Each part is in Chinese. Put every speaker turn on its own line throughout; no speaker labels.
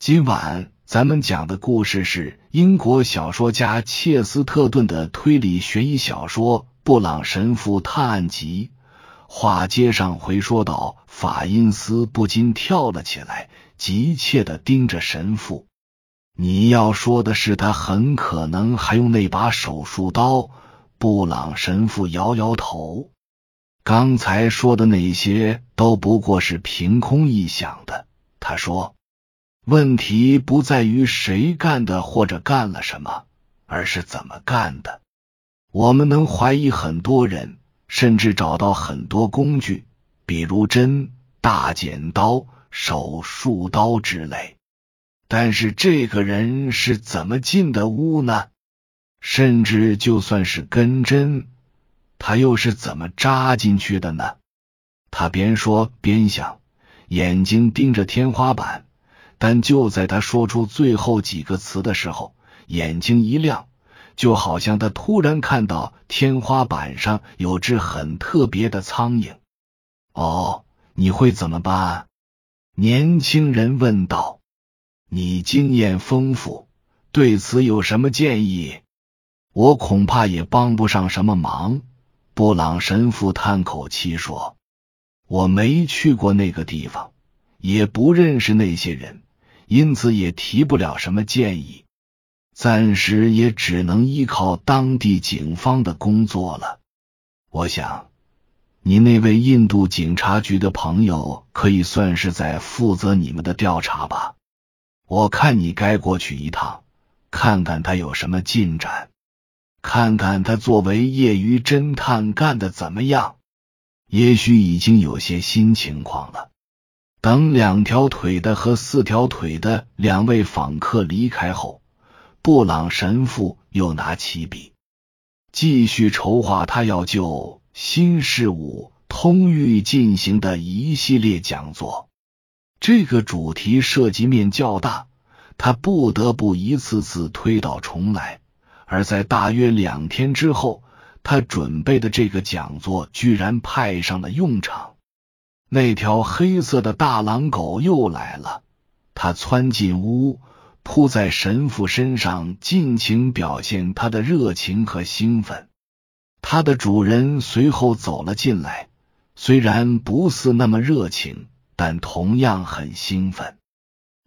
今晚咱们讲的故事是英国小说家切斯特顿的推理悬疑小说《布朗神父探案集》。话接上回说到，法因斯不禁跳了起来，急切的盯着神父。你要说的是，他很可能还用那把手术刀。布朗神父摇摇头，刚才说的那些都不过是凭空臆想的。他说：“问题不在于谁干的或者干了什么，而是怎么干的。我们能怀疑很多人，甚至找到很多工具，比如针、大剪刀、手术刀之类。但是这个人是怎么进的屋呢？”甚至就算是根针，他又是怎么扎进去的呢？他边说边想，眼睛盯着天花板。但就在他说出最后几个词的时候，眼睛一亮，就好像他突然看到天花板上有只很特别的苍蝇。哦，你会怎么办？年轻人问道。你经验丰富，对此有什么建议？我恐怕也帮不上什么忙。布朗神父叹口气说：“我没去过那个地方，也不认识那些人，因此也提不了什么建议。暂时也只能依靠当地警方的工作了。我想，你那位印度警察局的朋友可以算是在负责你们的调查吧？我看你该过去一趟，看看他有什么进展。”看看他作为业余侦探干的怎么样？也许已经有些新情况了。等两条腿的和四条腿的两位访客离开后，布朗神父又拿起笔，继续筹划他要就新事物通域进行的一系列讲座。这个主题涉及面较大，他不得不一次次推倒重来。而在大约两天之后，他准备的这个讲座居然派上了用场。那条黑色的大狼狗又来了，它窜进屋，扑在神父身上，尽情表现它的热情和兴奋。它的主人随后走了进来，虽然不似那么热情，但同样很兴奋。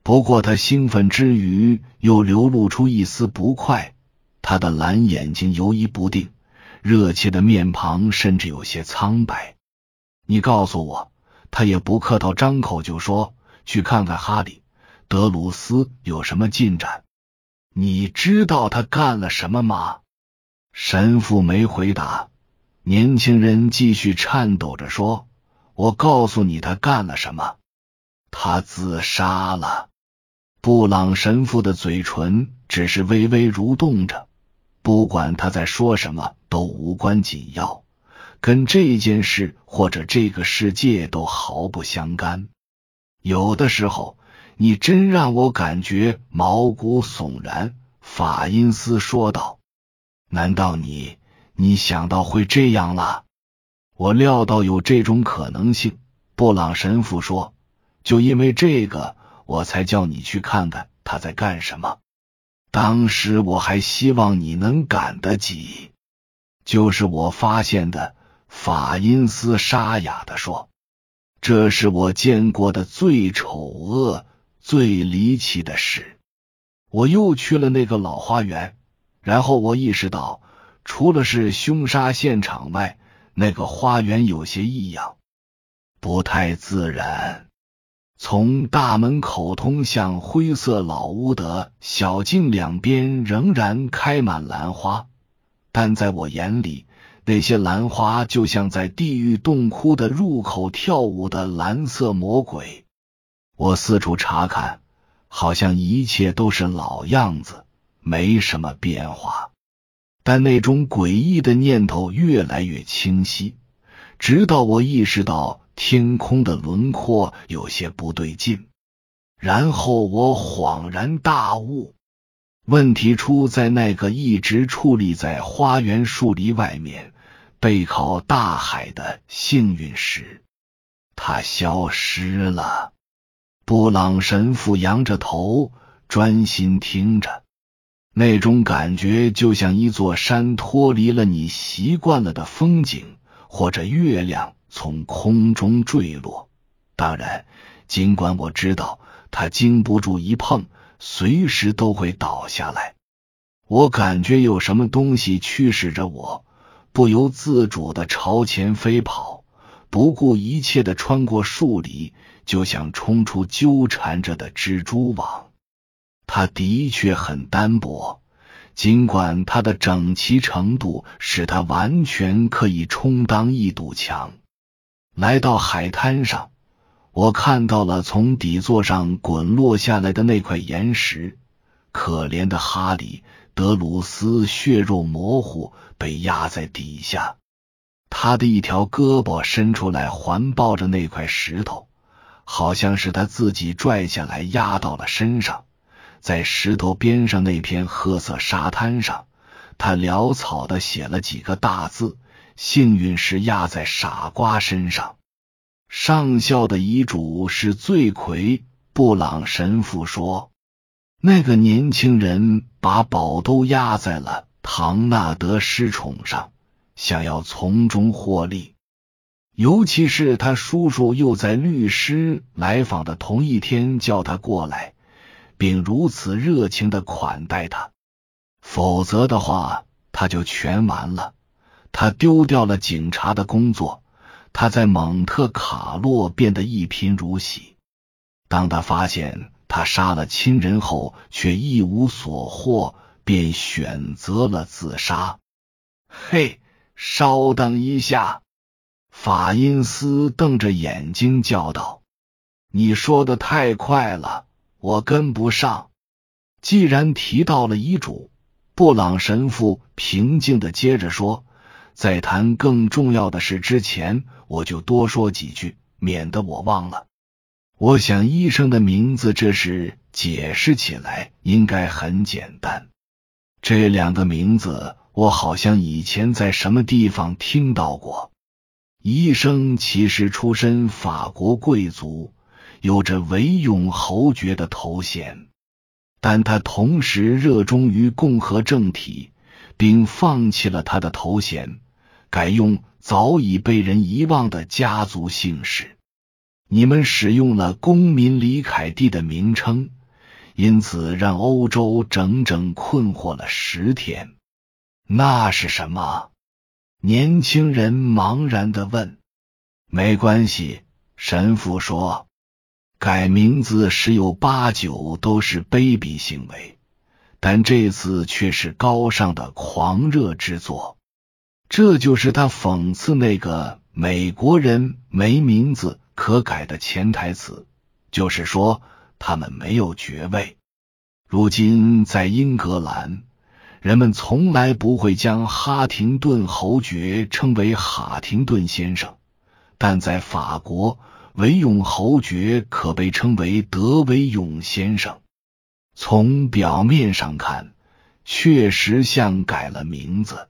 不过他兴奋之余，又流露出一丝不快。他的蓝眼睛游移不定，热切的面庞甚至有些苍白。你告诉我，他也不客套，张口就说去看看哈利·德鲁斯有什么进展。你知道他干了什么吗？神父没回答。年轻人继续颤抖着说：“我告诉你，他干了什么？他自杀了。”布朗神父的嘴唇只是微微蠕动着。不管他在说什么，都无关紧要，跟这件事或者这个世界都毫不相干。有的时候，你真让我感觉毛骨悚然。”法因斯说道。“难道你你想到会这样了？”我料到有这种可能性。”布朗神父说，“就因为这个，我才叫你去看看他在干什么。”当时我还希望你能赶得及，就是我发现的。法因斯沙哑的说：“这是我见过的最丑恶、最离奇的事。”我又去了那个老花园，然后我意识到，除了是凶杀现场外，那个花园有些异样，不太自然。从大门口通向灰色老屋的小径两边仍然开满兰花，但在我眼里，那些兰花就像在地狱洞窟的入口跳舞的蓝色魔鬼。我四处查看，好像一切都是老样子，没什么变化。但那种诡异的念头越来越清晰，直到我意识到。天空的轮廓有些不对劲，然后我恍然大悟，问题出在那个一直矗立在花园树篱外面、背靠大海的幸运石，它消失了。布朗神父仰着头，专心听着，那种感觉就像一座山脱离了你习惯了的风景，或者月亮从空中坠落。当然，尽管我知道他经不住一碰，随时都会倒下来。我感觉有什么东西驱使着我，不由自主的朝前飞跑，不顾一切的穿过树篱，就像冲出纠缠着的蜘蛛网。它的确很单薄，尽管它的整齐程度使它完全可以充当一堵墙。来到海滩上，我看到了从底座上滚落下来的那块岩石。可怜的哈里。德鲁斯血肉模糊，被压在底下。他的一条胳膊伸出来，环抱着那块石头，好像是他自己拽下来压到了身上。在石头边上那片褐色沙滩上，他潦草的写了几个大字：“幸运是压在傻瓜身上。”上校的遗嘱是罪魁。布朗神父说。那个年轻人把宝都压在了唐纳德失宠上，想要从中获利。尤其是他叔叔又在律师来访的同一天叫他过来，并如此热情的款待他。否则的话，他就全完了。他丢掉了警察的工作，他在蒙特卡洛变得一贫如洗。当他发现。他杀了亲人后，却一无所获，便选择了自杀。嘿，稍等一下！法因斯瞪着眼睛叫道：“你说的太快了，我跟不上。”既然提到了遗嘱，布朗神父平静的接着说：“在谈更重要的事之前，我就多说几句，免得我忘了。”我想，医生的名字这事解释起来应该很简单。这两个名字，我好像以前在什么地方听到过。医生其实出身法国贵族，有着维永侯爵的头衔，但他同时热衷于共和政体，并放弃了他的头衔，改用早已被人遗忘的家族姓氏。你们使用了公民李凯蒂的名称，因此让欧洲整整困惑了十天。那是什么？年轻人茫然的问。没关系，神父说，改名字十有八九都是卑鄙行为，但这次却是高尚的狂热之作。这就是他讽刺那个美国人没名字。可改的潜台词就是说，他们没有爵位。如今在英格兰，人们从来不会将哈廷顿侯爵称为哈廷顿先生，但在法国，维永侯爵可被称为德维永先生。从表面上看，确实像改了名字。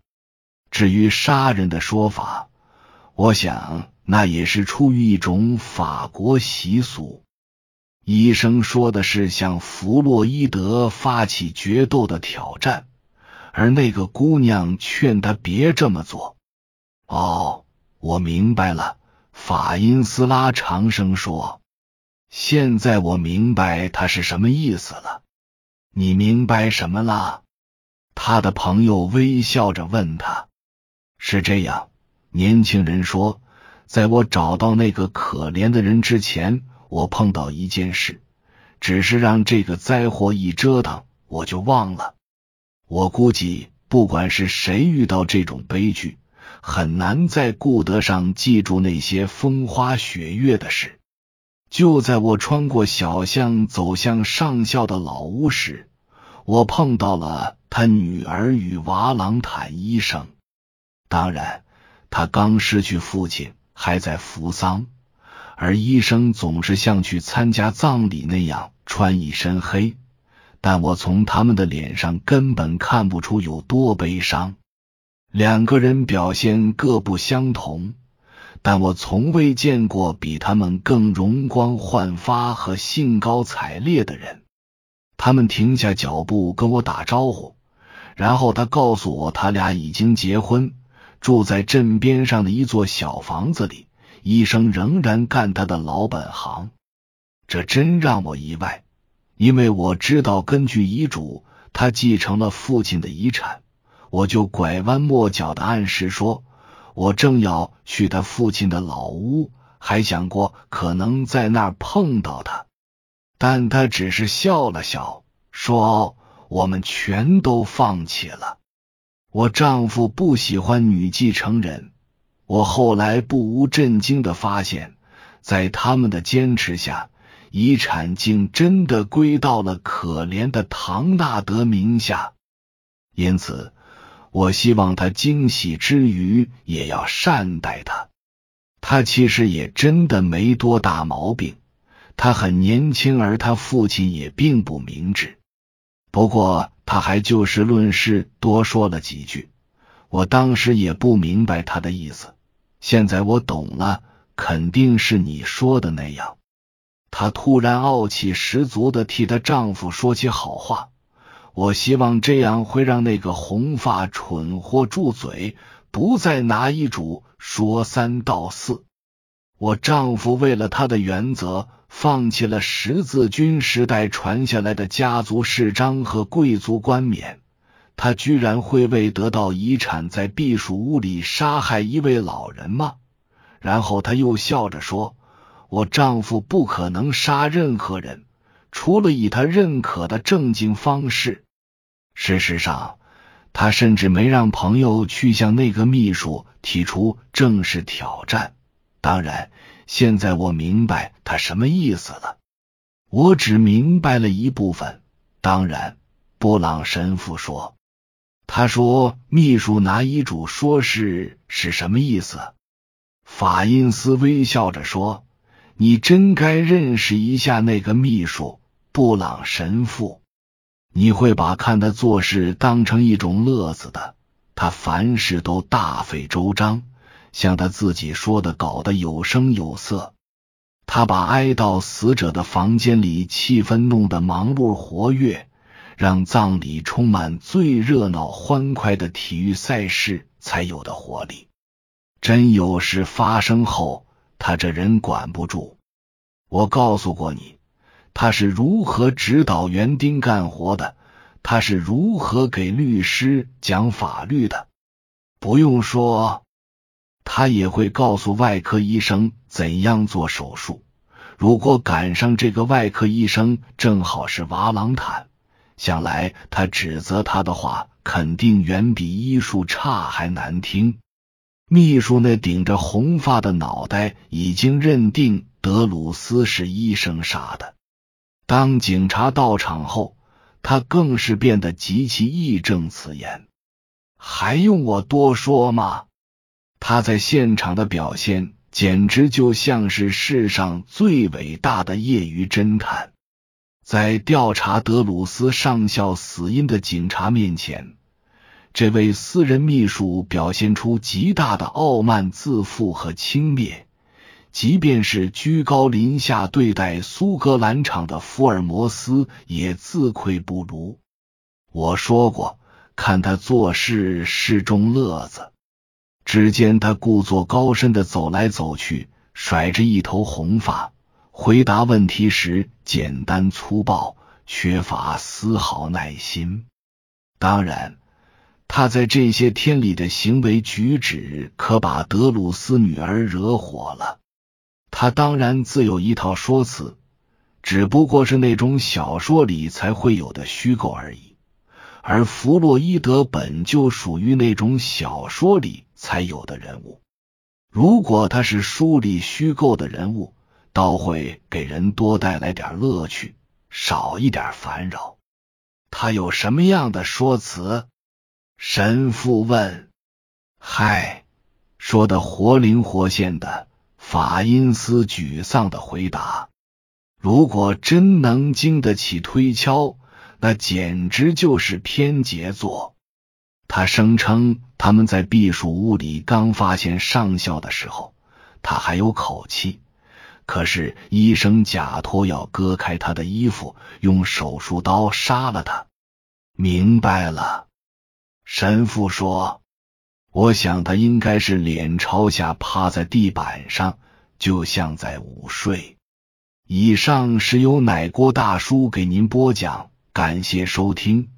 至于杀人的说法，我想。那也是出于一种法国习俗。医生说的是向弗洛伊德发起决斗的挑战，而那个姑娘劝他别这么做。哦，我明白了，法因斯拉长声说：“现在我明白他是什么意思了。”你明白什么了？他的朋友微笑着问他：“是这样。”年轻人说。在我找到那个可怜的人之前，我碰到一件事，只是让这个灾祸一折腾，我就忘了。我估计，不管是谁遇到这种悲剧，很难在顾得上记住那些风花雪月的事。就在我穿过小巷走向上校的老屋时，我碰到了他女儿与瓦朗坦医生。当然，他刚失去父亲。还在扶丧，而医生总是像去参加葬礼那样穿一身黑，但我从他们的脸上根本看不出有多悲伤。两个人表现各不相同，但我从未见过比他们更容光焕发和兴高采烈的人。他们停下脚步跟我打招呼，然后他告诉我，他俩已经结婚，住在镇边上的一座小房子里。医生仍然干他的老本行，这真让我意外，因为我知道根据遗嘱，他继承了父亲的遗产。我就拐弯抹角的暗示说，我正要去他父亲的老屋，还想过可能在那儿碰到他，但他只是笑了笑，说：“我们全都放弃了。我丈夫不喜欢女继承人。”我后来不无震惊的发现，在他们的坚持下，遗产竟真的归到了可怜的唐纳德名下。因此，我希望他惊喜之余也要善待他。他其实也真的没多大毛病，他很年轻，而他父亲也并不明智。不过，他还就事论事多说了几句。我当时也不明白他的意思，现在我懂了，肯定是你说的那样。她突然傲气十足的替她丈夫说起好话，我希望这样会让那个红发蠢货住嘴，不再拿遗嘱说三道四。我丈夫为了他的原则，放弃了十字军时代传下来的家族世章和贵族冠冕。他居然会为得到遗产在避暑屋里杀害一位老人吗？然后他又笑着说：“我丈夫不可能杀任何人，除了以他认可的正经方式。事实上，他甚至没让朋友去向那个秘书提出正式挑战。当然，现在我明白他什么意思了。我只明白了一部分。当然，布朗神父说。”他说：“秘书拿遗嘱说是是什么意思？”法因斯微笑着说：“你真该认识一下那个秘书布朗神父。你会把看他做事当成一种乐子的。他凡事都大费周章，像他自己说的，搞得有声有色。他把哀悼死者的房间里气氛弄得忙碌活跃。”让葬礼充满最热闹欢快的体育赛事才有的活力。真有事发生后，他这人管不住。我告诉过你，他是如何指导园丁干活的，他是如何给律师讲法律的。不用说，他也会告诉外科医生怎样做手术。如果赶上这个外科医生正好是瓦朗坦。想来他指责他的话，肯定远比医术差还难听。秘书那顶着红发的脑袋已经认定德鲁斯是医生杀的。当警察到场后，他更是变得极其义正辞严。还用我多说吗？他在现场的表现简直就像是世上最伟大的业余侦探。在调查德鲁斯上校死因的警察面前，这位私人秘书表现出极大的傲慢、自负和轻蔑，即便是居高临下对待苏格兰场的福尔摩斯也自愧不如。我说过，看他做事是种乐子。只见他故作高深的走来走去，甩着一头红发。回答问题时简单粗暴，缺乏丝毫耐心。当然，他在这些天里的行为举止可把德鲁斯女儿惹火了。他当然自有一套说辞，只不过是那种小说里才会有的虚构而已。而弗洛伊德本就属于那种小说里才有的人物。如果他是书里虚构的人物，倒会给人多带来点乐趣，少一点烦扰。他有什么样的说辞？神父问。嗨，说的活灵活现的。法因斯沮丧的回答：“如果真能经得起推敲，那简直就是篇杰作。”他声称他们在避暑屋里刚发现上校的时候。他还有口气。可是医生假托要割开他的衣服，用手术刀杀了他。明白了，神父说：“我想他应该是脸朝下趴在地板上，就像在午睡。”以上是由奶锅大叔给您播讲，感谢收听。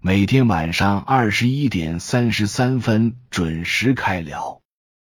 每天晚上二十一点三十三分准时开聊。